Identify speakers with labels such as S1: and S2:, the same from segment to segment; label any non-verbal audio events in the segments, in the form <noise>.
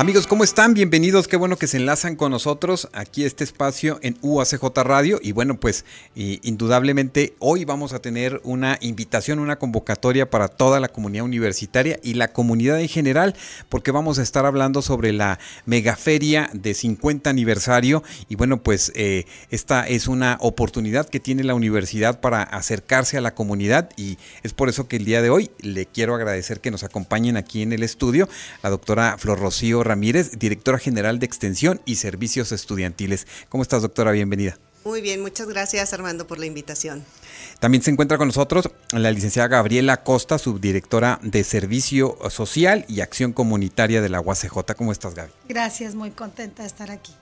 S1: Amigos, ¿cómo están? Bienvenidos. Qué bueno que se enlazan con nosotros aquí este espacio en UACJ Radio. Y bueno, pues indudablemente hoy vamos a tener una invitación, una convocatoria para toda la comunidad universitaria y la comunidad en general, porque vamos a estar hablando sobre la megaferia de 50 aniversario. Y bueno, pues eh, esta es una oportunidad que tiene la universidad para acercarse a la comunidad y es por eso que el día de hoy le quiero agradecer que nos acompañen aquí en el estudio la doctora Flor Rocío Ramírez, directora general de Extensión y Servicios Estudiantiles. ¿Cómo estás, doctora? Bienvenida.
S2: Muy bien, muchas gracias Armando por la invitación.
S1: También se encuentra con nosotros la licenciada Gabriela Costa, subdirectora de Servicio Social y Acción Comunitaria de la UACJ. ¿Cómo estás, Gaby?
S3: Gracias, muy contenta de estar aquí.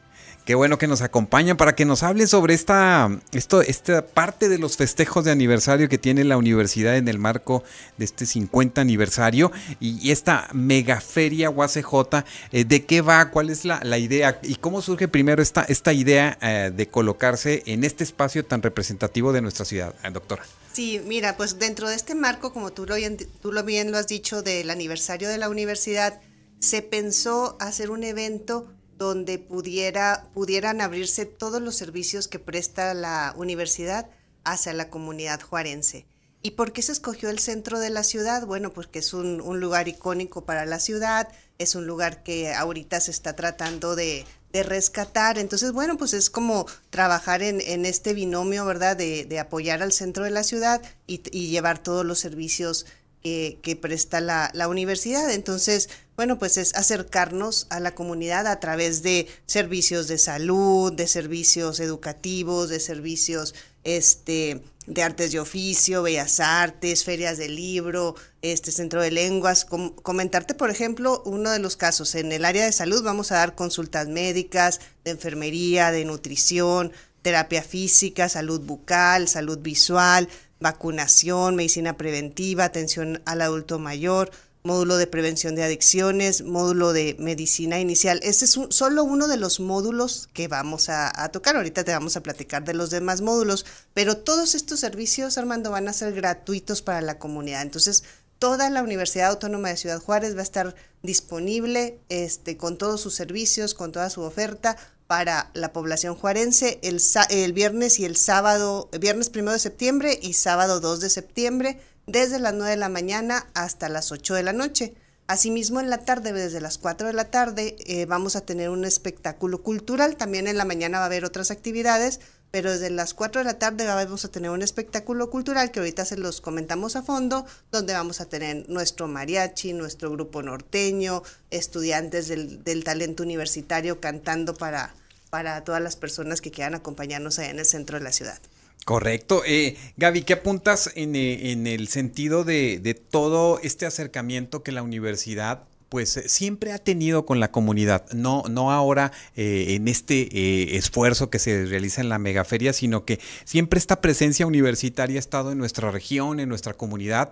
S1: Qué bueno que nos acompañan para que nos hable sobre esta, esto, esta parte de los festejos de aniversario que tiene la universidad en el marco de este 50 aniversario y, esta mega feria UACJ. Eh, ¿De qué va? ¿Cuál es la, idea? ¿Y cómo surge primero esta, esta idea eh, de colocarse en este espacio tan representativo de nuestra ciudad, eh, doctora?
S2: Sí, mira, pues dentro de este marco, como tú lo, tú lo bien lo has dicho, del aniversario de la universidad, se pensó hacer un evento donde pudiera, pudieran abrirse todos los servicios que presta la universidad hacia la comunidad juarense. ¿Y por qué se escogió el centro de la ciudad? Bueno, porque es un, lugar icónico para la ciudad, es un lugar que ahorita se está tratando de, rescatar. Entonces, bueno, pues es como trabajar en, este binomio, ¿verdad? De, apoyar al centro de la ciudad y, llevar todos los servicios que, presta la, la, universidad. Entonces, bueno, pues es acercarnos a la comunidad a través de servicios de salud, de servicios educativos, de servicios este, de artes de oficio, bellas artes, ferias de libro, este centro de lenguas. comentarte, por ejemplo, uno de los casos. En el área de salud vamos a dar consultas médicas, de enfermería, de nutrición, terapia física, salud bucal, salud visual, vacunación, medicina preventiva, atención al adulto mayor, módulo de prevención de adicciones, módulo de medicina inicial. Este es solo uno de los módulos que vamos a, tocar. Ahorita te vamos a platicar de los demás módulos, pero todos estos servicios, Armando, van a ser gratuitos para la comunidad. Entonces, toda la Universidad Autónoma de Ciudad Juárez va a estar disponible este, con todos sus servicios, con toda su oferta para la población juarense el, el viernes y el sábado, viernes primero de septiembre y sábado 2 de septiembre, desde las 9 de la mañana hasta las 8 de la noche. Asimismo, en la tarde, desde las 4 de la tarde, eh, vamos a tener un espectáculo cultural. También en la mañana va a haber otras actividades, pero desde las 4 de la tarde vamos a tener un espectáculo cultural que ahorita se los comentamos a fondo, donde vamos a tener nuestro mariachi, nuestro grupo norteño, estudiantes del, talento universitario cantando para, para todas las personas que quieran acompañarnos allá en el centro de la ciudad.
S1: Correcto. Eh, Gaby, ¿qué apuntas en, eh, en el sentido de, de, todo este acercamiento que la universidad pues eh, siempre ha tenido con la comunidad, no, no ahora eh, en este eh, esfuerzo que se realiza en la megaferia, sino que siempre esta presencia universitaria ha estado en nuestra región, en nuestra comunidad,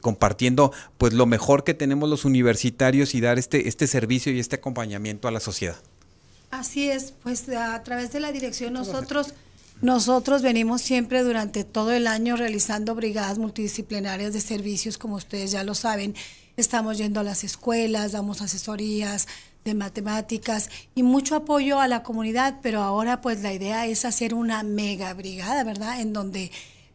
S1: compartiendo pues lo mejor que tenemos los universitarios y dar este, este servicio y este acompañamiento a la sociedad.
S3: Así es, pues a través de la dirección nosotros... Nosotros venimos siempre durante todo el año realizando brigadas multidisciplinarias de servicios, como ustedes ya lo saben, Estamos yendo a las escuelas, damos asesorías de matemáticas y mucho apoyo a la comunidad, pero ahora pues la idea es hacer una mega brigada, ¿verdad? En donde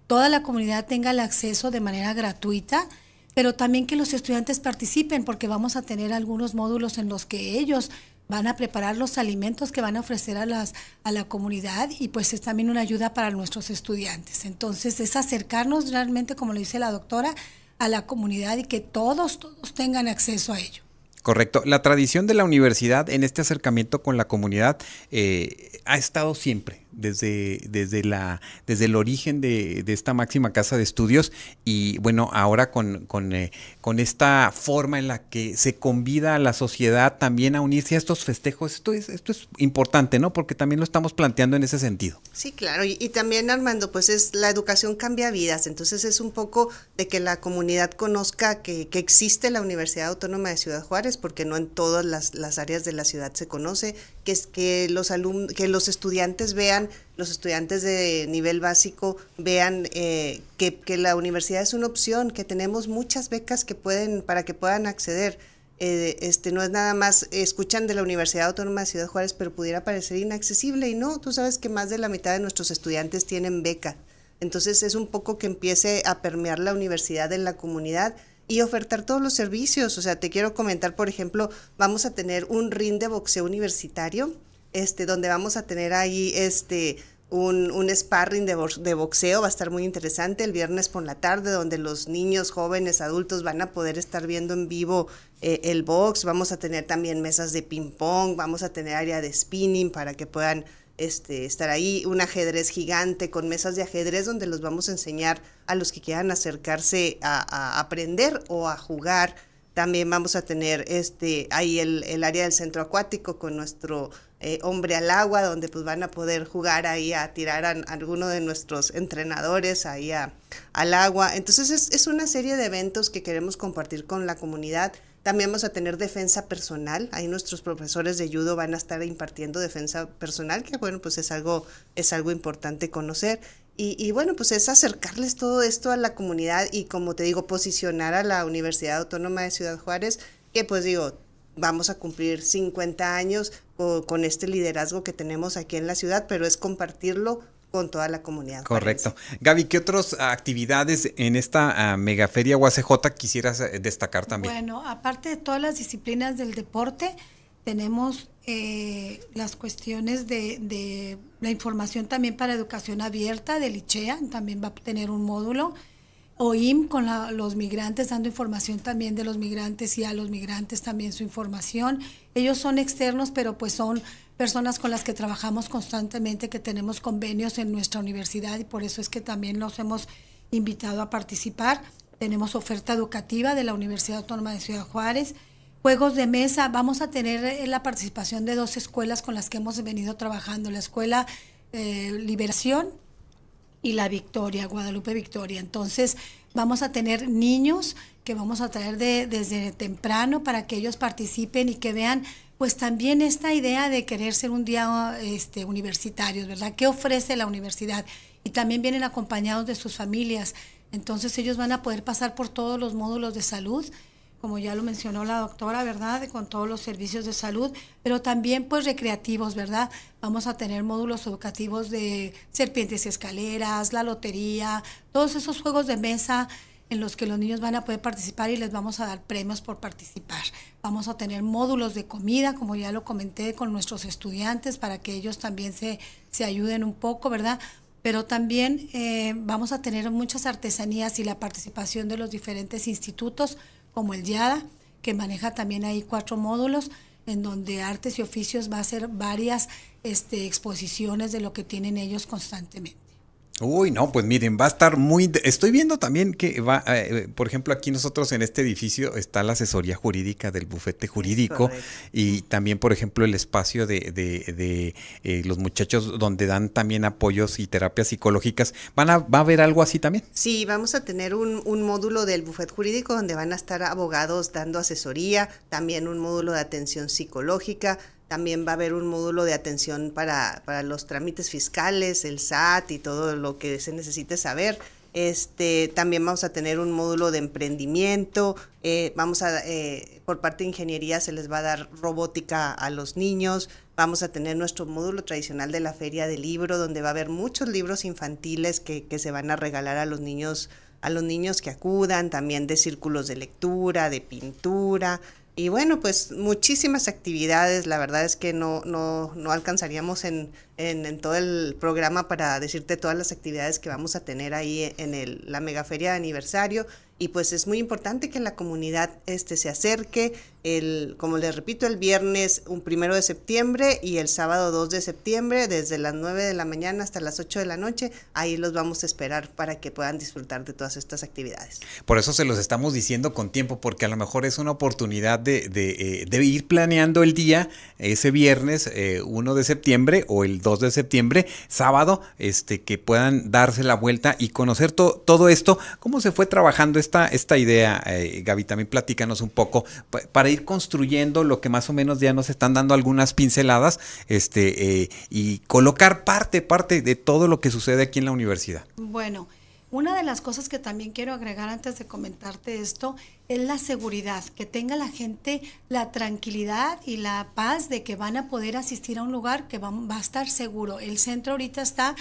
S3: toda la comunidad tenga el acceso de manera gratuita, pero también que los estudiantes participen porque vamos a tener algunos módulos en los que ellos van a preparar los alimentos que van a ofrecer a, las, a la comunidad y pues es también una ayuda para nuestros estudiantes. Entonces es acercarnos realmente, como lo dice la doctora, a la comunidad y que todos, todos tengan acceso a ello.
S1: Correcto. La tradición de la universidad en este acercamiento con la comunidad eh, ha estado siempre desde, desde, la, desde el origen de, esta máxima casa de estudios y bueno, ahora con, con, eh, con, esta forma en la que se convida a la sociedad también a unirse a estos festejos, esto es, esto es importante, ¿no? Porque también lo estamos planteando en ese sentido.
S2: Sí, claro, y, también Armando, pues es la educación cambia vidas, entonces es un poco de que la comunidad conozca que, que existe la Universidad Autónoma de Ciudad Juárez, porque no en todas las, las áreas de la ciudad se conoce, que es que los alumnos, que los estudiantes vean vean, los estudiantes de nivel básico vean eh, que, que, la universidad es una opción, que tenemos muchas becas que pueden, para que puedan acceder. Eh, este no es nada más, escuchan de la Universidad Autónoma de Ciudad Juárez, pero pudiera parecer inaccesible y no, tú sabes que más de la mitad de nuestros estudiantes tienen beca. Entonces es un poco que empiece a permear la universidad en la comunidad y ofertar todos los servicios. O sea, te quiero comentar, por ejemplo, vamos a tener un ring de boxeo universitario, este, donde vamos a tener ahí este un, un sparring de, de, boxeo, va a estar muy interesante el viernes por la tarde, donde los niños, jóvenes, adultos van a poder estar viendo en vivo eh, el box, vamos a tener también mesas de ping pong, vamos a tener área de spinning para que puedan este, estar ahí, un ajedrez gigante con mesas de ajedrez donde los vamos a enseñar a los que quieran acercarse a, a aprender o a jugar. También vamos a tener este, ahí el, el área del centro acuático con nuestro eh, hombre al agua, donde pues van a poder jugar ahí a tirar a, alguno de nuestros entrenadores ahí al agua. Entonces es, una serie de eventos que queremos compartir con la comunidad. También vamos a tener defensa personal. Ahí nuestros profesores de judo van a estar impartiendo defensa personal, que bueno, pues es algo, es algo importante conocer. Y, y, bueno, pues es acercarles todo esto a la comunidad y como te digo, posicionar a la Universidad Autónoma de Ciudad Juárez, que pues digo, vamos a cumplir 50 años con, este liderazgo que tenemos aquí en la ciudad, pero es compartirlo con toda la comunidad.
S1: Correcto. Gaby, ¿qué otras actividades en esta uh, megaferia UACJ quisieras eh, destacar también?
S3: Bueno, aparte de todas las disciplinas del deporte, tenemos eh, las cuestiones de, de, la información también para educación abierta del ICHEA, también va a tener un módulo. OIM con los migrantes, dando información también de los migrantes y a los migrantes también su información. Ellos son externos, pero pues son personas con las que trabajamos constantemente, que tenemos convenios en nuestra universidad y por eso es que también los hemos invitado a participar. Tenemos oferta educativa de la Universidad Autónoma de Ciudad Juárez. Juegos de mesa, vamos a tener eh, la participación de dos escuelas con las que hemos venido trabajando, la Escuela eh, Liberación y la Victoria, Guadalupe Victoria. Entonces vamos a tener niños que vamos a traer de, desde temprano para que ellos participen y que vean pues también esta idea de querer ser un día este, universitarios, ¿verdad? ¿Qué ofrece la universidad? Y también vienen acompañados de sus familias. Entonces ellos van a poder pasar por todos los módulos de salud como ya lo mencionó la doctora, ¿verdad? Con todos los servicios de salud, pero también pues recreativos, ¿verdad? Vamos a tener módulos educativos de serpientes y escaleras, la lotería, todos esos juegos de mesa en los que los niños van a poder participar y les vamos a dar premios por participar. Vamos a tener módulos de comida, como ya lo comenté, con nuestros estudiantes para que ellos también se, se ayuden un poco, ¿verdad? Pero también eh, vamos a tener muchas artesanías y la participación de los diferentes institutos como el YADA, que maneja también ahí cuatro módulos, en donde artes y oficios va a hacer varias este, exposiciones de lo que tienen ellos constantemente.
S1: Uy, no, pues miren, va a estar muy... Estoy viendo también que va, eh, por ejemplo, aquí nosotros en este edificio está la asesoría jurídica del bufete jurídico y también, por ejemplo, el espacio de, de, de eh, los muchachos donde dan también apoyos y terapias psicológicas. ¿Van a, ¿Va a haber algo así también?
S2: Sí, vamos a tener un, un módulo del bufete jurídico donde van a estar abogados dando asesoría, también un módulo de atención psicológica, también va a haber un módulo de atención para, para, los trámites fiscales, el SAT y todo lo que se necesite saber. Este, también vamos a tener un módulo de emprendimiento. Eh, vamos a, eh, por parte de ingeniería se les va a dar robótica a los niños. Vamos a tener nuestro módulo tradicional de la feria del libro, donde va a haber muchos libros infantiles que, que se van a regalar a los niños a los niños que acudan, también de círculos de lectura, de pintura, y bueno, pues muchísimas actividades, la verdad es que no, no, no alcanzaríamos en, en, todo el programa para decirte todas las actividades que vamos a tener ahí en el, la megaferia de aniversario. Y pues es muy importante que la comunidad este se acerque el como les repito el viernes un primero de septiembre y el sábado 2 de septiembre desde las 9 de la mañana hasta las 8 de la noche. Ahí los vamos a esperar para que puedan disfrutar de todas estas actividades.
S1: Por eso se los estamos diciendo con tiempo porque a lo mejor es una oportunidad de, eh, ir planeando el día ese viernes eh, 1 de septiembre o el 2 2 de septiembre, sábado, este, que puedan darse la vuelta y conocer todo esto. ¿Cómo se fue trabajando esta, esta idea, eh, Gaby? También platícanos un poco para ir construyendo lo que más o menos ya nos están dando algunas pinceladas este, eh, y colocar parte, parte de todo lo que sucede aquí en la universidad.
S3: Bueno. Una de las cosas que también quiero agregar antes de comentarte esto es la seguridad, que tenga la gente la tranquilidad y la paz de que van a poder asistir a un lugar que va, a estar seguro. El centro ahorita está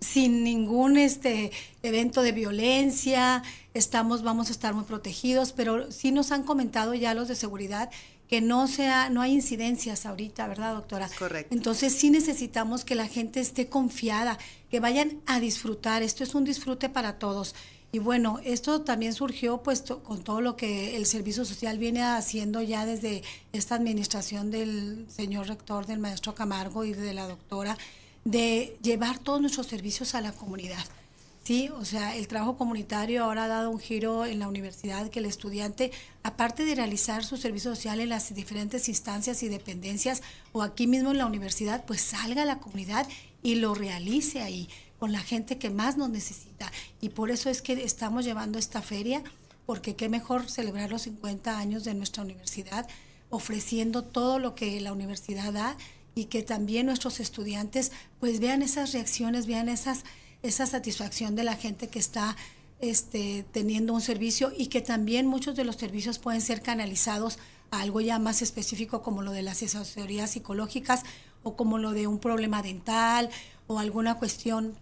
S3: sin ningún este evento de violencia, estamos vamos a estar muy protegidos, pero sí nos han comentado ya los de seguridad que no sea, no hay incidencias ahorita, ¿verdad, doctora?
S2: Correcto.
S3: Entonces sí necesitamos que la gente esté confiada, que vayan a disfrutar. Esto es un disfrute para todos. Y bueno, esto también surgió pues con todo lo que el servicio social viene haciendo ya desde esta administración del señor rector, del maestro Camargo y de la doctora, de llevar todos nuestros servicios a la comunidad. Sí, o sea, el trabajo comunitario ahora ha dado un giro en la universidad que el estudiante, aparte de realizar su servicio social en las diferentes instancias y dependencias o aquí mismo en la universidad, pues salga a la comunidad y lo realice ahí con la gente que más nos necesita. Y por eso es que estamos llevando esta feria, porque qué mejor celebrar los 50 años de nuestra universidad, ofreciendo todo lo que la universidad da y que también nuestros estudiantes pues vean esas reacciones, vean esas esa satisfacción de la gente que está este, teniendo un servicio y que también muchos de los servicios pueden ser canalizados a algo ya más específico como lo de las asesorías psicológicas o como lo de un problema dental o alguna cuestión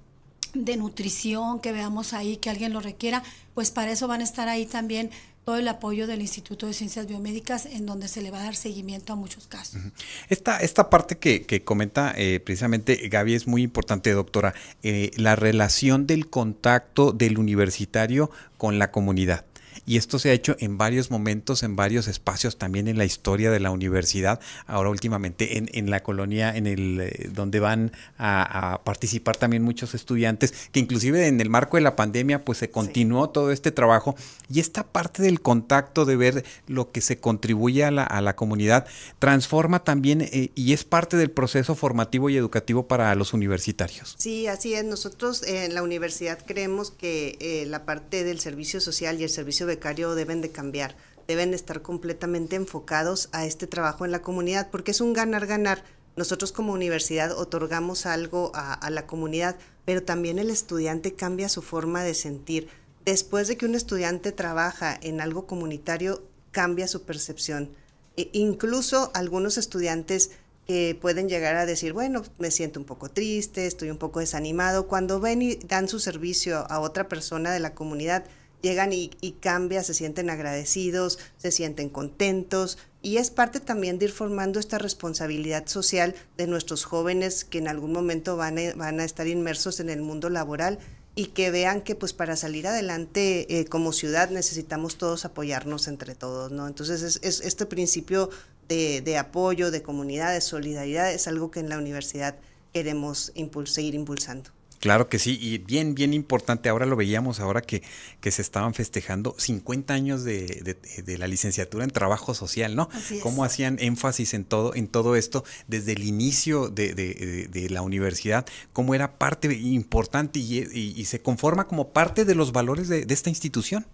S3: de nutrición que veamos ahí que alguien lo requiera, pues para eso van a estar ahí también todo el apoyo del Instituto de Ciencias Biomédicas en donde se le va a dar seguimiento a muchos casos.
S1: Esta, esta parte que, comenta eh, precisamente Gaby es muy importante, doctora, eh, la relación del contacto del universitario con la comunidad y esto se ha hecho en varios momentos, en varios espacios también en la historia de la universidad, ahora últimamente en, en la colonia en el eh, donde van a, participar también muchos estudiantes, que inclusive en el marco de la pandemia pues se continuó todo este trabajo y esta parte del contacto de ver lo que se contribuye a la, a la comunidad transforma también eh, y es parte del proceso formativo y educativo para los universitarios.
S2: Sí, así es. Nosotros en la universidad creemos que eh, la parte del servicio social y el servicio becario deben de cambiar, deben de estar completamente enfocados a este trabajo en la comunidad, porque es un ganar-ganar. Nosotros como universidad otorgamos algo a, la comunidad, pero también el estudiante cambia su forma de sentir. Después de que un estudiante trabaja en algo comunitario, cambia su percepción. E incluso algunos estudiantes que pueden llegar a decir, bueno, me siento un poco triste, estoy un poco desanimado. Cuando ven y dan su servicio a otra persona de la comunidad, llegan y, y cambia, se sienten agradecidos, se sienten contentos y es parte también de ir formando esta responsabilidad social de nuestros jóvenes que en algún momento van a, estar inmersos en el mundo laboral y que vean que pues para salir adelante eh, como ciudad necesitamos todos apoyarnos entre todos, ¿no? Entonces es, es este principio de, de, apoyo, de comunidad, de solidaridad es algo que en la universidad queremos seguir impulsando.
S1: Claro que sí, y bien, bien importante, ahora lo veíamos, ahora que, que se estaban festejando 50 años de, de, la licenciatura en trabajo social, ¿no? Cómo hacían énfasis en todo, en todo esto desde el inicio de, la universidad, cómo era parte importante y, y se conforma como parte de los valores de esta institución.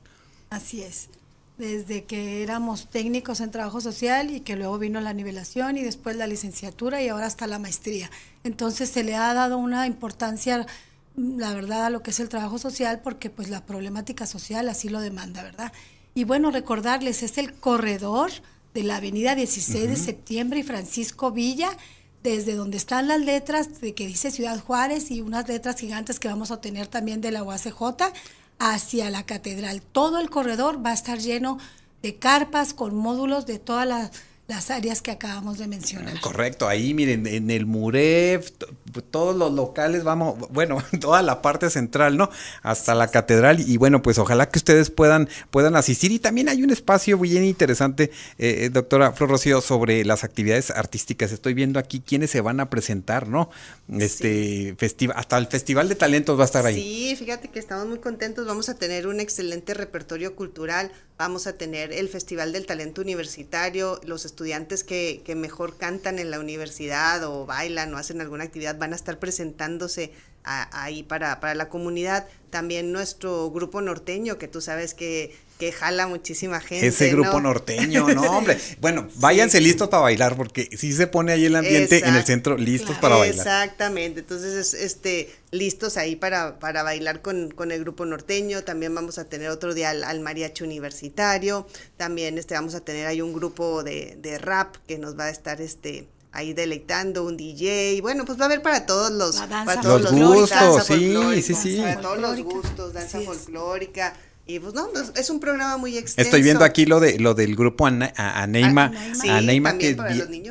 S3: Así es desde que éramos técnicos en trabajo social y que luego vino la nivelación y después la licenciatura y ahora hasta la maestría. Entonces se le ha dado una importancia, la verdad, a lo que es el trabajo social porque pues la problemática social así lo demanda, ¿verdad? Y bueno, recordarles, es el corredor de la avenida 16 de septiembre y Francisco Villa, desde donde están las letras de que dice Ciudad Juárez y unas letras gigantes que vamos a tener también de la UACJ hacia la catedral. Todo el corredor va a estar lleno de carpas con módulos de todas las las áreas que acabamos de mencionar.
S1: Correcto, ahí miren, en el Muref, todos los locales, vamos, bueno, <laughs> toda la parte central, ¿no? Hasta la catedral y bueno, pues ojalá que ustedes puedan, puedan asistir y también hay un espacio bien interesante, eh, eh, doctora Flor Rocío, sobre las actividades artísticas. Estoy viendo aquí quiénes se van a presentar, ¿no? Este festival, hasta el Festival de Talentos va a estar ahí.
S2: Sí, fíjate que estamos muy contentos, vamos a tener un excelente repertorio cultural, vamos a tener el Festival del Talento Universitario, los estudiantes estudiantes que, que mejor cantan en la universidad o bailan o hacen alguna actividad van a estar presentándose ahí para, para la comunidad. También nuestro grupo norteño, que tú sabes que que jala muchísima gente.
S1: Ese grupo norteño, no, <laughs> hombre. Bueno, váyanse listos para bailar, porque sí se pone ahí el ambiente en el centro, listos para bailar.
S2: Exactamente, entonces, este, listos ahí para, para bailar con, con, el grupo norteño. También vamos a tener otro día al, mariachi universitario. También este, vamos a tener ahí un grupo de, de rap que nos va a estar este ahí deleitando un DJ. Bueno, pues va a haber para todos los, para todos
S1: los, gustos, sí, sí, sí.
S2: Para todos los gustos, danza folclórica. Y pues no, es un programa muy extenso.
S1: Estoy viendo aquí lo de lo del grupo Ana, a, Neima, a, que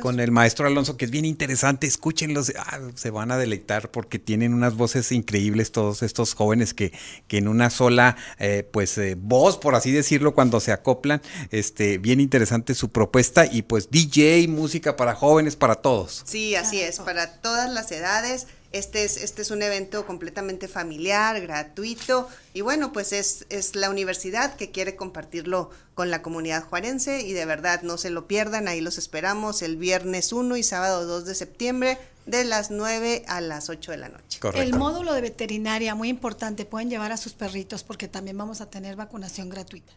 S1: con el maestro Alonso, que es bien interesante. Escúchenlos, ah, se van a deleitar porque tienen unas voces increíbles todos estos jóvenes que, que en una sola eh, pues eh, voz, por así decirlo, cuando se acoplan, este, bien interesante su propuesta y pues DJ, música para jóvenes, para todos.
S2: Sí, así es, para todas las edades. Este es, este es un evento completamente familiar, gratuito, y bueno, pues es, es la universidad que quiere compartirlo con la comunidad juarense y de verdad no se lo pierdan, ahí los esperamos el viernes 1 y sábado 2 de septiembre de las 9 a las 8 de la noche.
S3: El módulo de veterinaria, muy importante, pueden llevar a sus perritos porque también vamos a tener vacunación gratuita.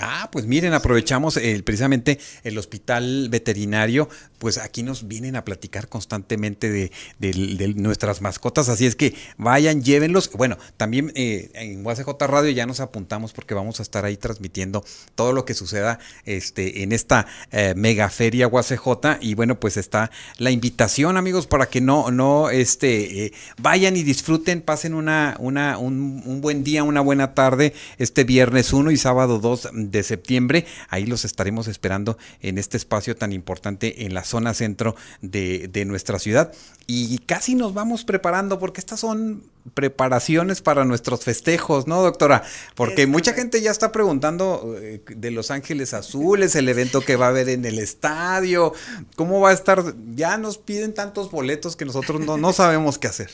S1: Ah, pues miren, aprovechamos el, precisamente el hospital veterinario, pues aquí nos vienen a platicar constantemente de, nuestras mascotas, así es que vayan, llévenlos. Bueno, también eh, en UACJ Radio ya nos apuntamos porque vamos a estar ahí transmitiendo todo lo que suceda este, en esta eh, mega feria UACJ y bueno, pues está la invitación, amigos, para que no, no, este, eh, vayan y disfruten, pasen una, una, un, un buen día, una buena tarde este viernes 1 y sábado 2 de septiembre. Ahí los estaremos esperando en este espacio tan importante en la zona centro de, nuestra ciudad. Y casi nos vamos preparando porque estas son preparaciones para nuestros festejos, ¿no, doctora? Porque mucha gente ya está preguntando eh, de Los Ángeles Azules, el evento que va a haber en el estadio, cómo va a estar, ya nos piden tantos boletos que nosotros no, no sabemos qué hacer.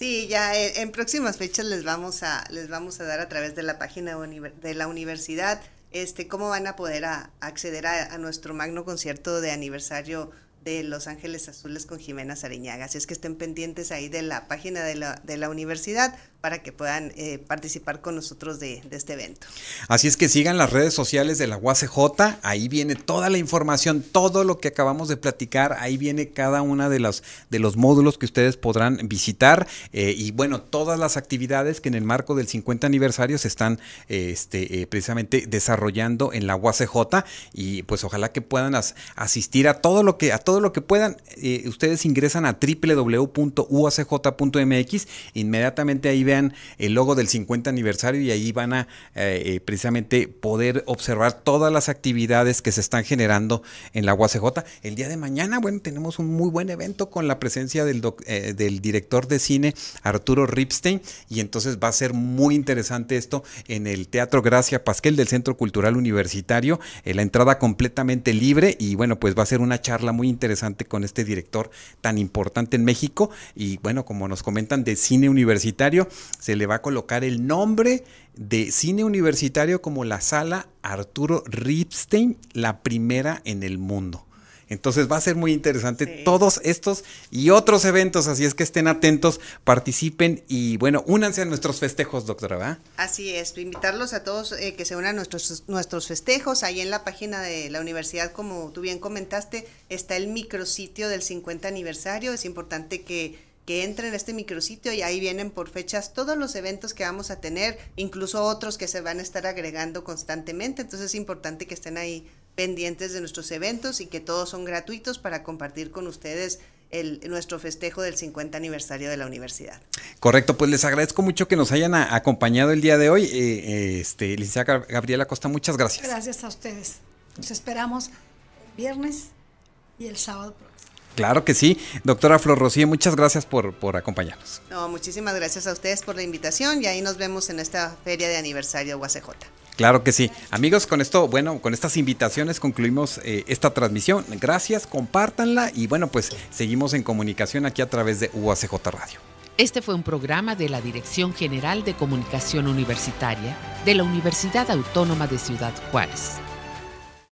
S2: Sí, ya eh, en, próximas fechas les vamos a les vamos a dar a través de la página de la universidad este, cómo van a poder acceder a, nuestro magno concierto de aniversario de Los Ángeles Azules con Jimena Sariñaga. Así es que estén pendientes ahí de la página de la, de la universidad para que puedan eh, participar con nosotros de, este evento.
S1: Así es que sigan las redes sociales de la UACJ, ahí viene toda la información, todo lo que acabamos de platicar, ahí viene cada una de los, de los módulos que ustedes podrán visitar eh, y bueno, todas las actividades que en el marco del 50 aniversario se están este, eh, precisamente desarrollando en la UACJ y pues ojalá que puedan asistir a todo lo que, a todo lo que puedan. ustedes ingresan a www.uacj.mx, inmediatamente ahí vean el logo del 50 aniversario y ahí van a eh, eh, precisamente poder observar todas las actividades que se están generando en la UACJ. El día de mañana, bueno, tenemos un muy buen evento con la presencia del, eh, del director de cine Arturo Ripstein y entonces va a ser muy interesante esto en el Teatro Gracia Pasquel del Centro Cultural Universitario, la entrada completamente libre y bueno, pues va a ser una charla muy interesante con este director tan importante en México y bueno, como nos comentan de cine universitario, se le va a colocar el nombre de cine universitario como la sala Arturo Ripstein, la primera en el mundo. Entonces va a ser muy interesante todos estos y otros eventos, así es que estén atentos, participen y bueno, únanse a nuestros festejos, doctora. ¿va?
S2: Así es, invitarlos a todos eh, que se unan a nuestros, nuestros festejos. Ahí en la página de la universidad, como tú bien comentaste, está el micrositio del 50 aniversario. Es importante que que entren a este micrositio y ahí vienen por fechas todos los eventos que vamos a tener, incluso otros que se van a estar agregando constantemente. Entonces es importante que estén ahí pendientes de nuestros eventos y que todos son gratuitos para compartir con ustedes el, nuestro festejo del 50 aniversario de la universidad.
S1: Correcto, pues les agradezco mucho que nos hayan acompañado el día de hoy. Eh, eh, este, licenciada Gabriela Costa, muchas gracias.
S3: Gracias a ustedes. Nos esperamos el viernes y el sábado
S1: Claro que sí. Doctora Flor Rocío, muchas gracias por, por acompañarnos.
S2: No, muchísimas gracias a ustedes por la invitación y ahí nos vemos en esta feria de aniversario de UACJ.
S1: Claro que sí. Amigos, con esto, bueno, con estas invitaciones concluimos eh, esta transmisión. Gracias, compártanla y bueno, pues seguimos en comunicación aquí a través de UACJ Radio.
S4: Este fue un programa de la Dirección General de Comunicación Universitaria de la Universidad Autónoma de Ciudad Juárez.